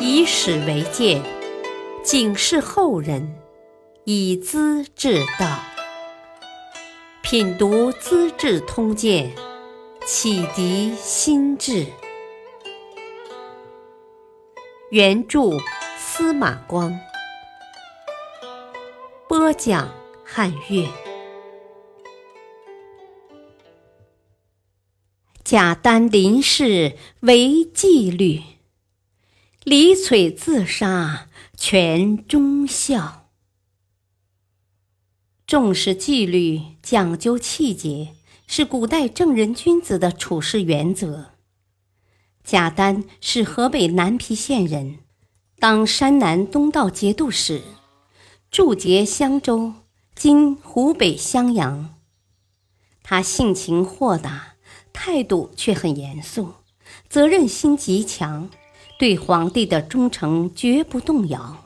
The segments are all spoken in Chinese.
以史为鉴，警示后人，以资治道。品读《资治通鉴》，启迪心智。原著司马光，播讲汉乐。贾丹临事为纪律，李璀自杀全忠孝。重视纪律，讲究气节，是古代正人君子的处事原则。贾丹是河北南皮县人，当山南东道节度使，驻节襄州（今湖北襄阳）。他性情豁达。态度却很严肃，责任心极强，对皇帝的忠诚绝不动摇。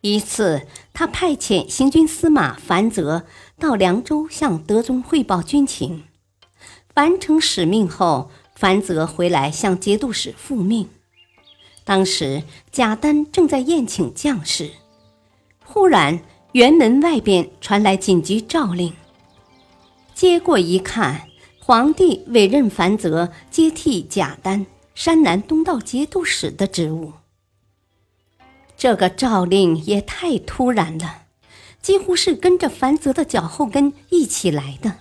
一次，他派遣行军司马樊泽到凉州向德宗汇报军情。完成使命后，樊泽回来向节度使复命。当时贾丹正在宴请将士，忽然辕门外边传来紧急诏令。接过一看。皇帝委任樊泽接替贾丹山南东道节度使的职务。这个诏令也太突然了，几乎是跟着樊泽的脚后跟一起来的。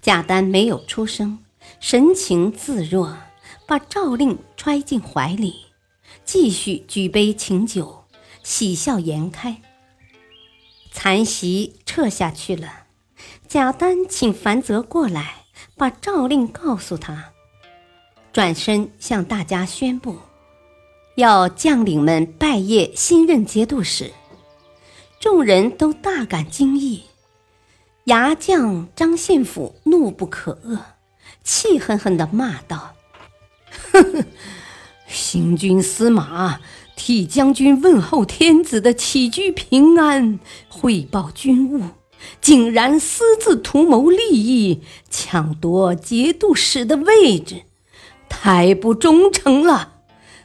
贾丹没有出声，神情自若，把诏令揣进怀里，继续举杯请酒，喜笑颜开。残席撤下去了。贾丹请樊泽过来，把诏令告诉他，转身向大家宣布，要将领们拜谒新任节度使。众人都大感惊异。牙将张献甫怒不可遏，气狠狠地骂道：“哼哼，行军司马替将军问候天子的起居平安，汇报军务。”竟然私自图谋利益，抢夺节度使的位置，太不忠诚了，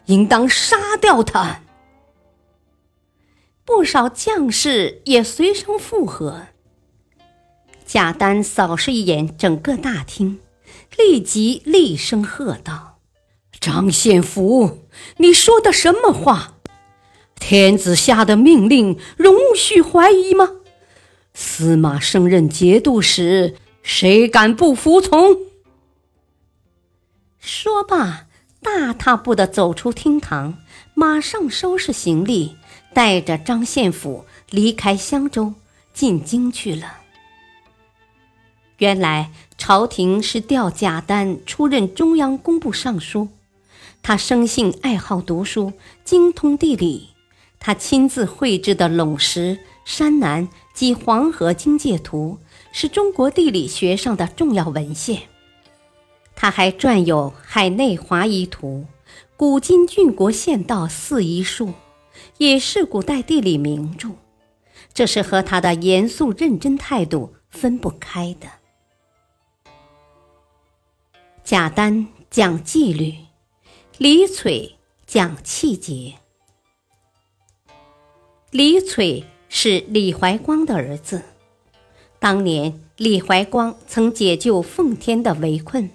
应当杀掉他。不少将士也随声附和。贾丹扫视一眼整个大厅，立即厉声喝道：“张献福，你说的什么话？天子下的命令容许怀疑吗？”司马升任节度使，谁敢不服从？说罢，大踏步的走出厅堂，马上收拾行李，带着张献甫离开襄州，进京去了。原来朝廷是调贾丹出任中央工部尚书，他生性爱好读书，精通地理，他亲自绘制的陇石。山南及黄河经界图是中国地理学上的重要文献。他还撰有《海内华夷图》《古今郡国县道四夷书》，也是古代地理名著。这是和他的严肃认真态度分不开的。贾丹讲纪律，李璀讲气节。李璀。是李怀光的儿子。当年李怀光曾解救奉天的围困，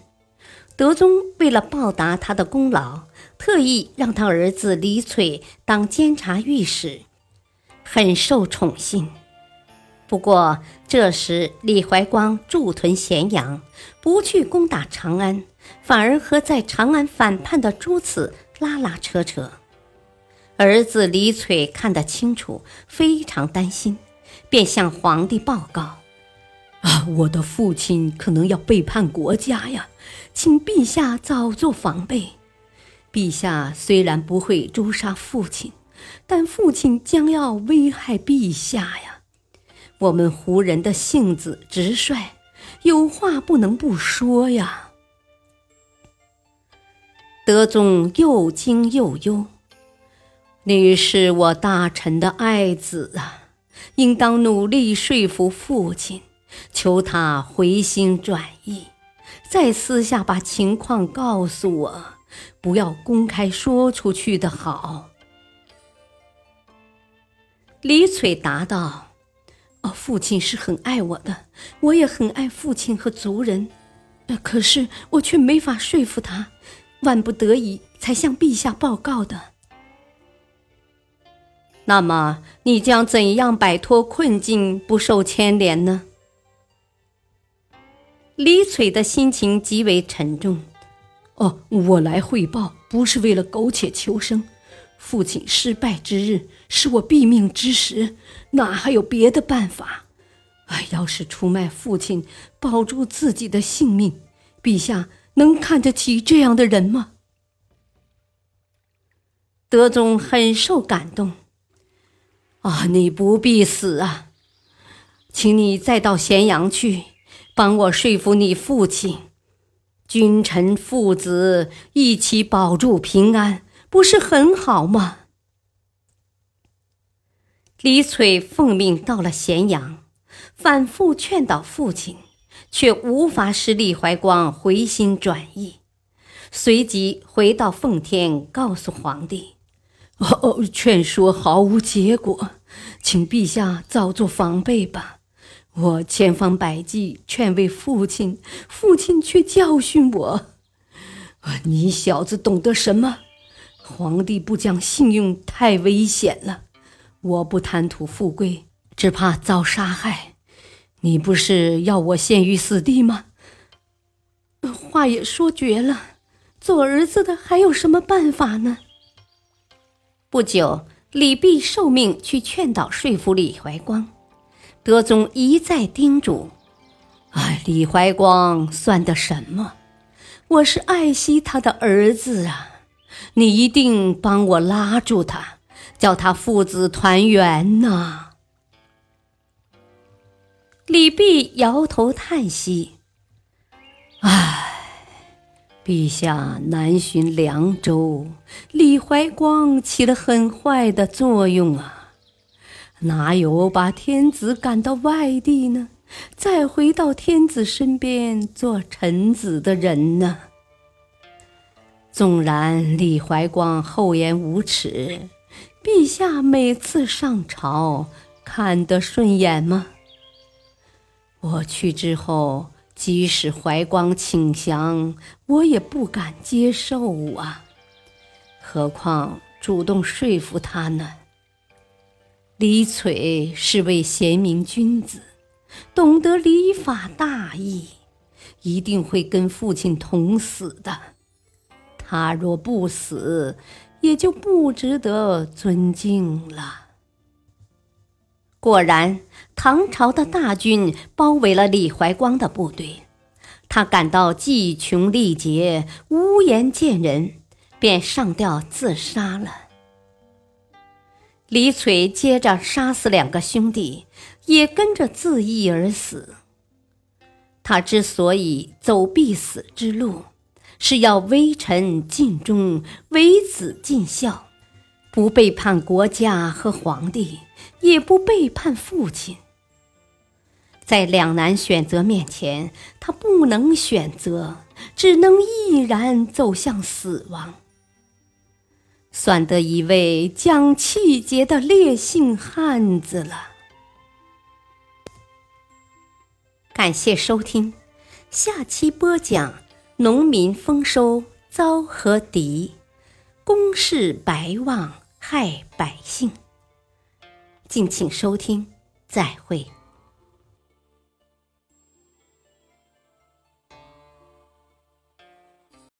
德宗为了报答他的功劳，特意让他儿子李璀当监察御史，很受宠幸。不过这时李怀光驻屯咸阳，不去攻打长安，反而和在长安反叛的朱慈拉拉扯扯。儿子李璀看得清楚，非常担心，便向皇帝报告：“啊，我的父亲可能要背叛国家呀，请陛下早做防备。陛下虽然不会诛杀父亲，但父亲将要危害陛下呀。我们胡人的性子直率，有话不能不说呀。”德宗又惊又忧。你是我大臣的爱子啊，应当努力说服父亲，求他回心转意，再私下把情况告诉我，不要公开说出去的好。李翠答道：“哦，父亲是很爱我的，我也很爱父亲和族人，可是我却没法说服他，万不得已才向陛下报告的。”那么，你将怎样摆脱困境，不受牵连呢？李翠的心情极为沉重。哦，我来汇报，不是为了苟且求生。父亲失败之日，是我毙命之时，哪还有别的办法？哎，要是出卖父亲，保住自己的性命，陛下能看得起这样的人吗？德宗很受感动。啊，你不必死啊，请你再到咸阳去，帮我说服你父亲，君臣父子一起保住平安，不是很好吗？李翠奉命到了咸阳，反复劝导父亲，却无法使李怀光回心转意，随即回到奉天，告诉皇帝。哦哦，劝说毫无结果，请陛下早做防备吧。我千方百计劝慰父亲，父亲却教训我。你小子懂得什么？皇帝不讲信用太危险了。我不贪图富贵，只怕遭杀害。你不是要我陷于死地吗？话也说绝了，做儿子的还有什么办法呢？不久，李泌受命去劝导说服李怀光。德宗一再叮嘱：“哎，李怀光算得什么？我是爱惜他的儿子啊！你一定帮我拉住他，叫他父子团圆呐！”李泌摇头叹息：“唉。”陛下南巡凉州，李怀光起了很坏的作用啊！哪有把天子赶到外地呢？再回到天子身边做臣子的人呢？纵然李怀光厚颜无耻，陛下每次上朝看得顺眼吗？我去之后。即使怀光请降，我也不敢接受啊！何况主动说服他呢？李璀是位贤明君子，懂得礼法大义，一定会跟父亲同死的。他若不死，也就不值得尊敬了。果然。唐朝的大军包围了李怀光的部队，他感到计穷力竭，无颜见人，便上吊自杀了。李璀接着杀死两个兄弟，也跟着自缢而死。他之所以走必死之路，是要微臣尽忠，微子尽孝，不背叛国家和皇帝，也不背叛父亲。在两难选择面前，他不能选择，只能毅然走向死亡，算得一位讲气节的烈性汉子了。感谢收听，下期播讲农民丰收遭何敌，公事白望害百姓。敬请收听，再会。